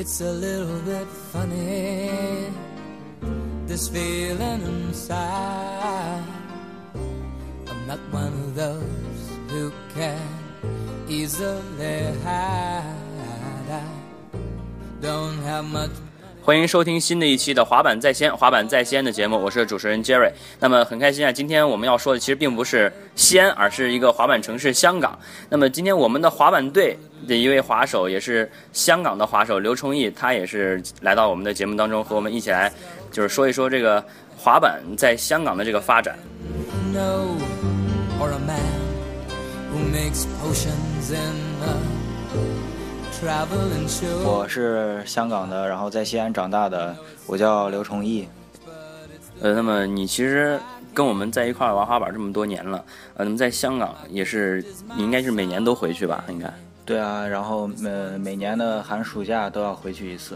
It's a little bit funny, this feeling inside. I'm not one of those who can easily hide. I don't have much 欢迎收听新的一期的滑板在先，滑板在先的节目，我是主持人 Jerry。那么很开心啊，今天我们要说的其实并不是西安，而是一个滑板城市香港。那么今天我们的滑板队的一位滑手，也是香港的滑手刘崇义，他也是来到我们的节目当中，和我们一起来就是说一说这个滑板在香港的这个发展。know 我是香港的，然后在西安长大的，我叫刘崇义。呃，那么你其实跟我们在一块儿玩滑板这么多年了，呃，那么在香港也是，你应该是每年都回去吧？应该。对啊，然后呃每年的寒暑假都要回去一次。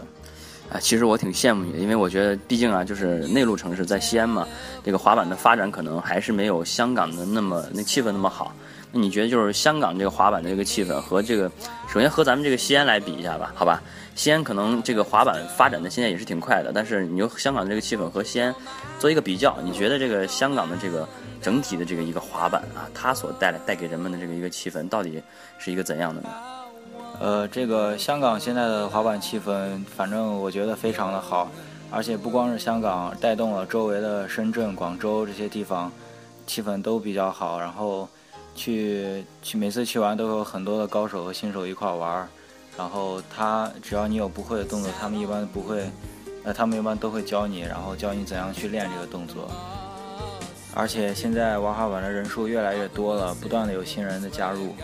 啊，其实我挺羡慕你的，因为我觉得，毕竟啊，就是内陆城市在西安嘛，这个滑板的发展可能还是没有香港的那么那气氛那么好。你觉得，就是香港这个滑板的这个气氛和这个，首先和咱们这个西安来比一下吧，好吧？西安可能这个滑板发展的现在也是挺快的，但是你用香港的这个气氛和西安做一个比较，你觉得这个香港的这个整体的这个一个滑板啊，它所带来带给人们的这个一个气氛，到底是一个怎样的呢？呃，这个香港现在的滑板气氛，反正我觉得非常的好，而且不光是香港，带动了周围的深圳、广州这些地方，气氛都比较好。然后去去每次去玩都有很多的高手和新手一块玩，然后他只要你有不会的动作，他们一般不会，呃，他们一般都会教你，然后教你怎样去练这个动作。而且现在玩滑板的人数越来越多了，不断的有新人的加入。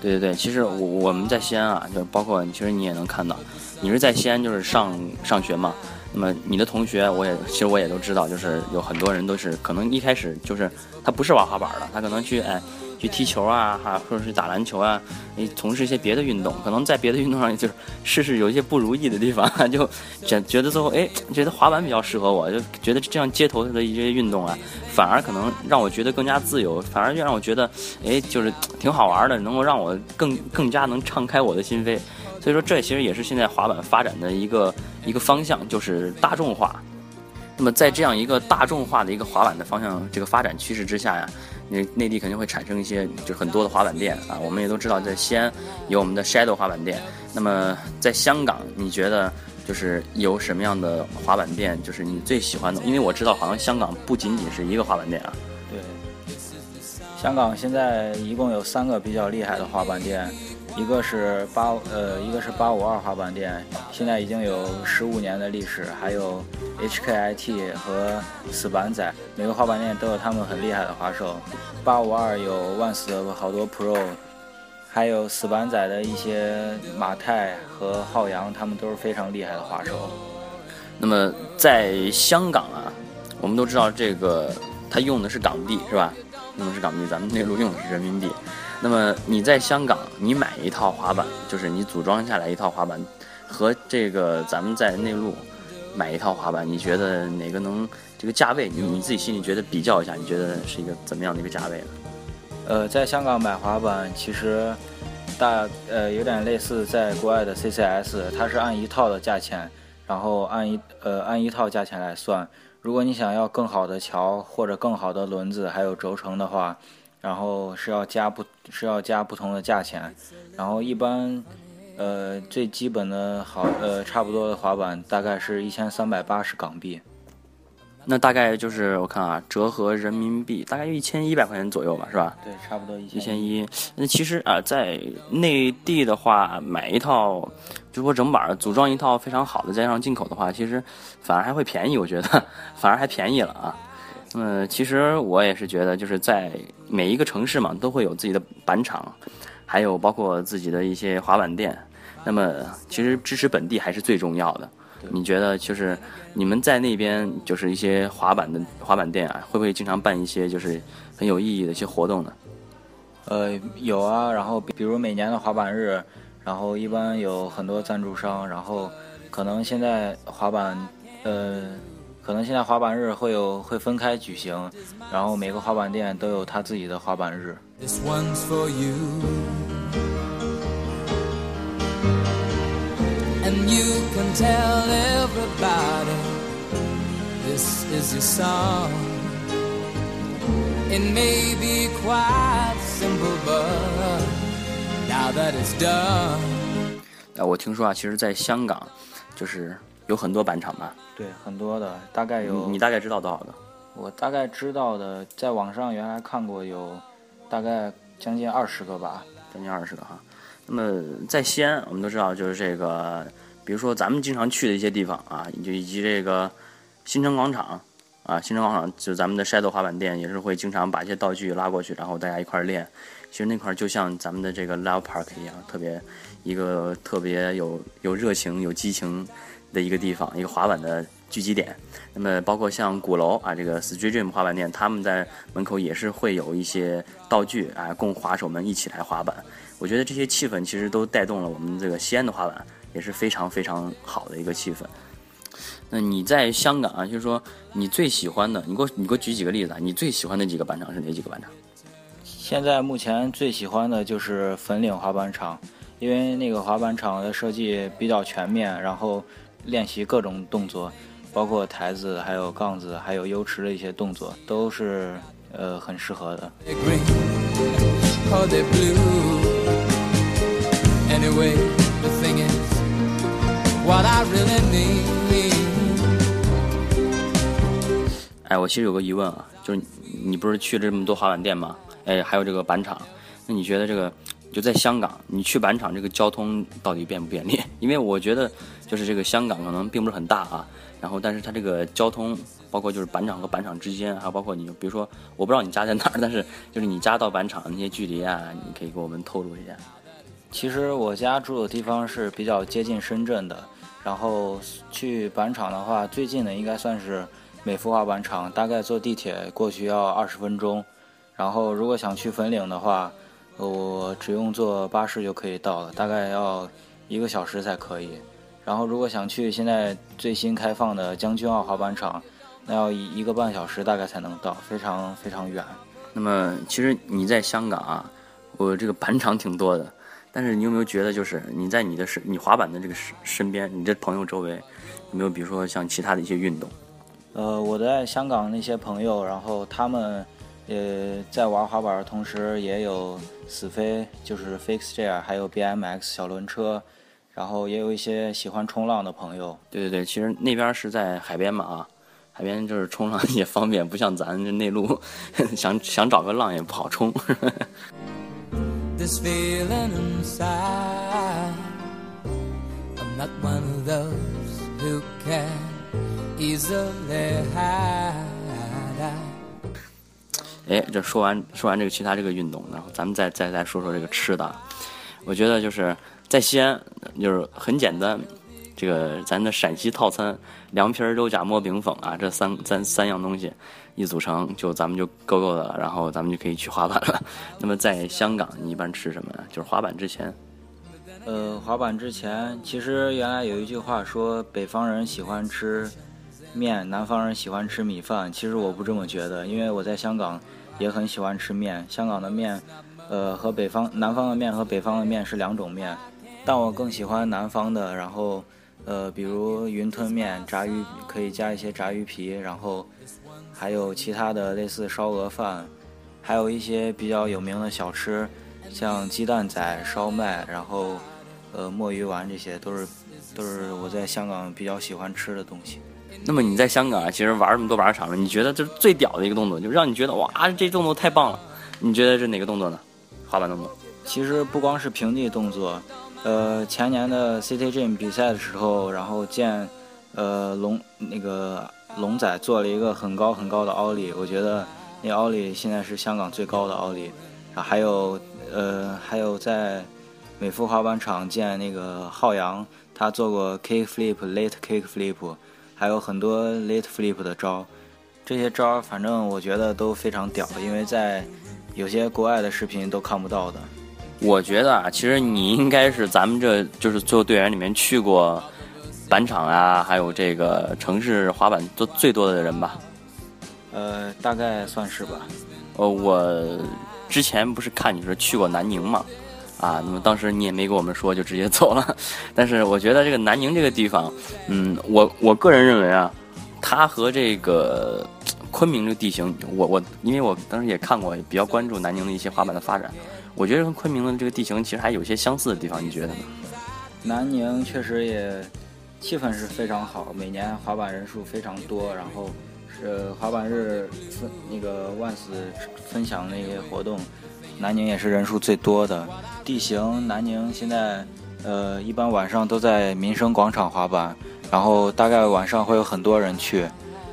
对对对，其实我我们在西安啊，就是包括其实你也能看到，你是在西安就是上上学嘛。那么你的同学，我也其实我也都知道，就是有很多人都是可能一开始就是他不是玩滑板的，他可能去哎去踢球啊，哈或者是打篮球啊，你从事一些别的运动，可能在别的运动上就是试试有一些不如意的地方，就觉觉得最后哎觉得滑板比较适合我，就觉得这样街头的一些运动啊，反而可能让我觉得更加自由，反而让我觉得哎就是挺好玩的，能够让我更更加能敞开我的心扉。所以说，这其实也是现在滑板发展的一个一个方向，就是大众化。那么，在这样一个大众化的一个滑板的方向这个发展趋势之下呀，内地肯定会产生一些就很多的滑板店啊。我们也都知道，在西安有我们的 Shadow 滑板店。那么，在香港，你觉得就是有什么样的滑板店，就是你最喜欢的？因为我知道，好像香港不仅仅是一个滑板店啊。对，香港现在一共有三个比较厉害的滑板店，一个是八呃，一个是八五二滑板店，现在已经有十五年的历史，还有 HKIT 和死板仔，每个滑板店都有他们很厉害的滑手。八五二有万斯的好多 Pro，还有死板仔的一些马泰和浩洋，他们都是非常厉害的滑手。那么在香港啊，我们都知道这个它用的是港币是吧？用的是港币，咱们内陆用的是人民币。那么你在香港，你买一套滑板，就是你组装下来一套滑板，和这个咱们在内陆买一套滑板，你觉得哪个能这个价位？你你自己心里觉得比较一下，你觉得是一个怎么样的一个价位呢？呃，在香港买滑板其实大呃有点类似在国外的 CCS，它是按一套的价钱，然后按一呃按一套价钱来算。如果你想要更好的桥或者更好的轮子还有轴承的话，然后是要加不是要加不同的价钱。然后一般呃最基本的好呃差不多的滑板大概是一千三百八十港币。那大概就是我看啊，折合人民币大概一千一百块钱左右吧，是吧？对，差不多一一千一。那其实啊，在内地的话，买一套，就说整板组装一套非常好的，加上进口的话，其实反而还会便宜，我觉得反而还便宜了啊。那么其实我也是觉得，就是在每一个城市嘛，都会有自己的板厂，还有包括自己的一些滑板店。那么其实支持本地还是最重要的。你觉得就是你们在那边就是一些滑板的滑板店啊，会不会经常办一些就是很有意义的一些活动呢？呃，有啊，然后比如每年的滑板日，然后一般有很多赞助商，然后可能现在滑板，呃，可能现在滑板日会有会分开举行，然后每个滑板店都有他自己的滑板日。This one's for you. And you can tell everybody this is your song. It may be quite simple, but now that it's done. 啊，我听说啊，其实在香港，就是有很多板厂吧？对，很多的，大概有你你大概知道多少个？我大概知道的，在网上原来看过有大概将近二十个吧。将近二十个哈。那么在西安，我们都知道，就是这个，比如说咱们经常去的一些地方啊，就以及这个新城广场啊，新城广场就是咱们的 Shadow 滑板店，也是会经常把一些道具拉过去，然后大家一块儿练。其实那块儿就像咱们的这个 Love Park 一样，特别一个特别有有热情、有激情的一个地方，一个滑板的聚集点。那么包括像鼓楼啊，这个 Street Dream 滑板店，他们在门口也是会有一些道具啊，供滑手们一起来滑板。我觉得这些气氛其实都带动了我们这个西安的滑板，也是非常非常好的一个气氛。那你在香港啊，就是说你最喜欢的，你给我你给我举几个例子啊？你最喜欢的几个板场是哪几个板场？现在目前最喜欢的就是粉岭滑板场，因为那个滑板场的设计比较全面，然后练习各种动作，包括台子、还有杠子、还有 U 池的一些动作，都是呃很适合的。They're green or they're blue. Anyway, the thing is, what I really need. 哎，我其实有个疑问啊，就是你你不是去了这么多滑板店吗？哎，还有这个板场，那你觉得这个就在香港，你去板场这个交通到底便不便利？因为我觉得就是这个香港可能并不是很大啊，然后但是它这个交通，包括就是板场和板场之间，还有包括你比如说，我不知道你家在哪儿，但是就是你家到板场那些距离啊，你可以给我们透露一下。其实我家住的地方是比较接近深圳的，然后去板场的话，最近的应该算是美孚滑板场，大概坐地铁过去要二十分钟。然后如果想去粉岭的话，我只用坐巴士就可以到了，大概要一个小时才可以。然后如果想去现在最新开放的将军澳滑板场，那要一一个半小时大概才能到，非常非常远。那么其实你在香港啊，我这个板场挺多的，但是你有没有觉得，就是你在你的身你滑板的这个身身边，你的朋友周围，有没有比如说像其他的一些运动？呃，我在香港那些朋友，然后他们，呃，在玩滑板的同时，也有死飞，就是 fix gear，还有 BMX 小轮车，然后也有一些喜欢冲浪的朋友。对对对，其实那边是在海边嘛啊，海边就是冲浪也方便，不像咱这内陆，想想找个浪也不好冲。This feeling inside. I'm not one of those who can easily hide. 哎，这说完说完这个其他这个运动，然后咱们再再再说说这个吃的。我觉得就是在西安，就是很简单，这个咱的陕西套餐，凉皮儿、肉夹馍、饼粉啊，这三三三样东西一组成，就咱们就够够的了，然后咱们就可以去滑板了。那么在香港，你一般吃什么呀？就是滑板之前，呃，滑板之前，其实原来有一句话说，北方人喜欢吃面，南方人喜欢吃米饭。其实我不这么觉得，因为我在香港也很喜欢吃面。香港的面，呃，和北方南方的面和北方的面是两种面，但我更喜欢南方的。然后，呃，比如云吞面、炸鱼可以加一些炸鱼皮，然后还有其他的类似烧鹅饭，还有一些比较有名的小吃，像鸡蛋仔、烧麦，然后呃墨鱼丸，这些都是都是我在香港比较喜欢吃的东西。那么你在香港啊，其实玩那么多板场了，你觉得就是最屌的一个动作，就让你觉得哇，这动作太棒了。你觉得是哪个动作呢？滑板动作？其实不光是平地动作，呃，前年的 CTG 比赛的时候，然后见呃龙那个龙仔做了一个很高很高的奥利，我觉得那奥利现在是香港最高的奥利。然后还有呃还有在美孚滑板场见那个浩洋，他做过 kick flip、late kick flip，还有很多 late flip 的招。这些招反正我觉得都非常屌，因为在有些国外的视频都看不到的。我觉得啊，其实你应该是咱们这就是最后队员里面去过板场啊，还有这个城市滑板都最多的人吧。呃，大概算是吧。呃，我之前不是看你说去过南宁嘛，啊，那么当时你也没跟我们说，就直接走了。但是我觉得这个南宁这个地方，嗯，我我个人认为啊，它和这个昆明这个地形，我我因为我当时也看过，也比较关注南宁的一些滑板的发展，我觉得跟昆明的这个地形其实还有些相似的地方，你觉得呢？南宁确实也气氛是非常好，每年滑板人数非常多，然后是滑板日分那个万斯分享那些活动。南宁也是人数最多的地形。南宁现在，呃，一般晚上都在民生广场滑板，然后大概晚上会有很多人去。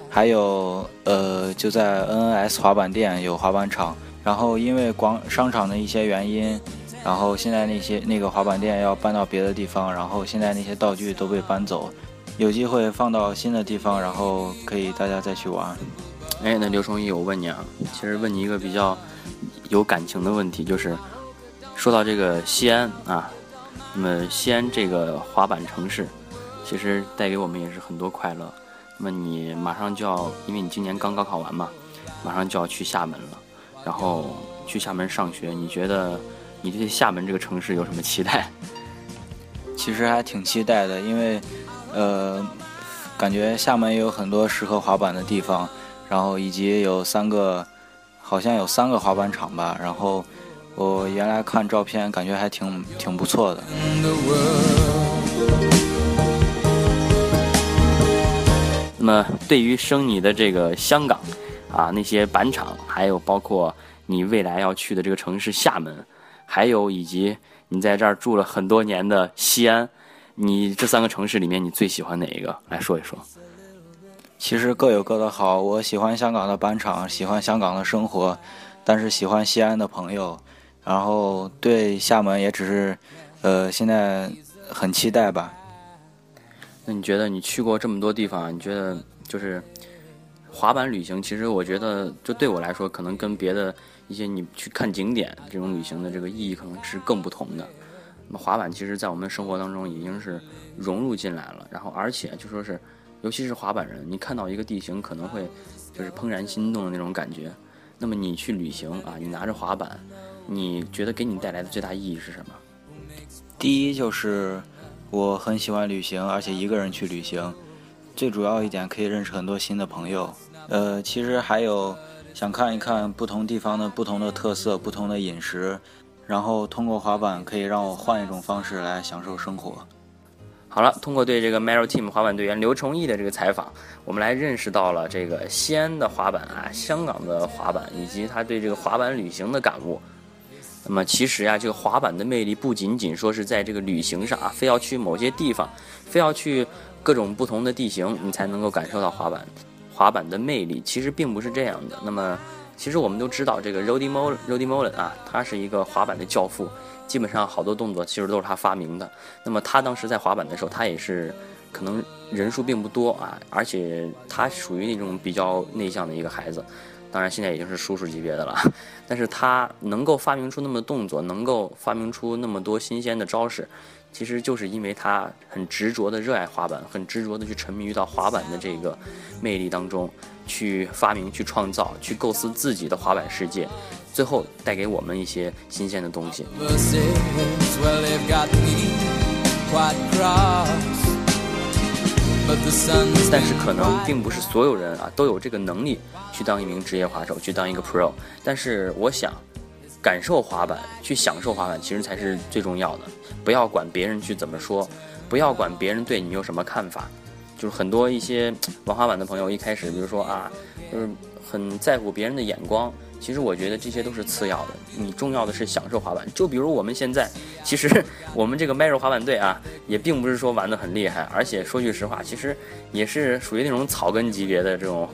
还有，呃，就在 NNS 滑板店有滑板场。然后因为广商场的一些原因，然后现在那些那个滑板店要搬到别的地方，然后现在那些道具都被搬走，有机会放到新的地方，然后可以大家再去玩。哎，那刘崇义，我问你啊，其实问你一个比较。有感情的问题就是，说到这个西安啊，那么西安这个滑板城市，其实带给我们也是很多快乐。那么你马上就要，因为你今年刚高考完嘛，马上就要去厦门了，然后去厦门上学，你觉得你对厦门这个城市有什么期待？其实还挺期待的，因为呃，感觉厦门也有很多适合滑板的地方，然后以及有三个。好像有三个滑板场吧，然后我原来看照片，感觉还挺挺不错的。那么，对于生你的这个香港啊，那些板场，还有包括你未来要去的这个城市厦门，还有以及你在这儿住了很多年的西安，你这三个城市里面，你最喜欢哪一个？来说一说。其实各有各的好，我喜欢香港的板场，喜欢香港的生活，但是喜欢西安的朋友，然后对厦门也只是，呃，现在很期待吧。那你觉得你去过这么多地方，你觉得就是滑板旅行？其实我觉得，就对我来说，可能跟别的一些你去看景点这种旅行的这个意义，可能是更不同的。那么滑板其实，在我们生活当中已经是融入进来了，然后而且就说是。尤其是滑板人，你看到一个地形可能会就是怦然心动的那种感觉。那么你去旅行啊，你拿着滑板，你觉得给你带来的最大意义是什么？第一就是我很喜欢旅行，而且一个人去旅行，最主要一点可以认识很多新的朋友。呃，其实还有想看一看不同地方的不同的特色、不同的饮食，然后通过滑板可以让我换一种方式来享受生活。好了，通过对这个 Maro Team 滑板队员刘崇义的这个采访，我们来认识到了这个西安的滑板啊，香港的滑板，以及他对这个滑板旅行的感悟。那么其实呀，这个滑板的魅力不仅仅说是在这个旅行上啊，非要去某些地方，非要去各种不同的地形，你才能够感受到滑板滑板的魅力。其实并不是这样的。那么其实我们都知道，这个 Rody Mullen Rody Mullen 啊，他是一个滑板的教父。基本上好多动作其实都是他发明的。那么他当时在滑板的时候，他也是可能人数并不多啊，而且他属于那种比较内向的一个孩子。当然现在已经是叔叔级别的了，但是他能够发明出那么动作，能够发明出那么多新鲜的招式，其实就是因为他很执着的热爱滑板，很执着的去沉迷于到滑板的这个魅力当中，去发明、去创造、去构思自己的滑板世界。最后带给我们一些新鲜的东西。但是可能并不是所有人啊都有这个能力去当一名职业滑手，去当一个 pro。但是我想，感受滑板，去享受滑板，其实才是最重要的。不要管别人去怎么说，不要管别人对你有什么看法。就是很多一些玩滑板的朋友，一开始比如说啊，就是很在乎别人的眼光。其实我觉得这些都是次要的，你重要的是享受滑板。就比如我们现在，其实 我们这个迈锐滑板队啊，也并不是说玩的很厉害，而且说句实话，其实也是属于那种草根级别的这种。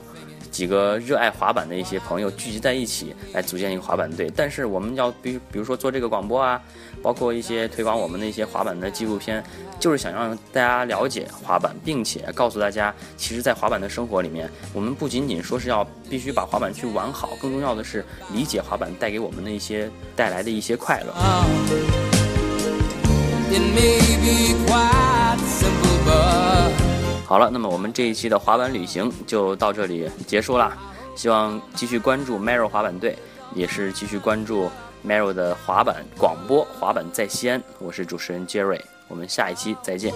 几个热爱滑板的一些朋友聚集在一起，来组建一个滑板队。但是我们要比，比如说做这个广播啊，包括一些推广我们的一些滑板的纪录片，就是想让大家了解滑板，并且告诉大家，其实，在滑板的生活里面，我们不仅仅说是要必须把滑板去玩好，更重要的是理解滑板带给我们的一些带来的一些快乐。好了，那么我们这一期的滑板旅行就到这里结束啦，希望继续关注 Mario 滑板队，也是继续关注 Mario 的滑板广播，滑板在西安，我是主持人 Jerry 我们下一期再见。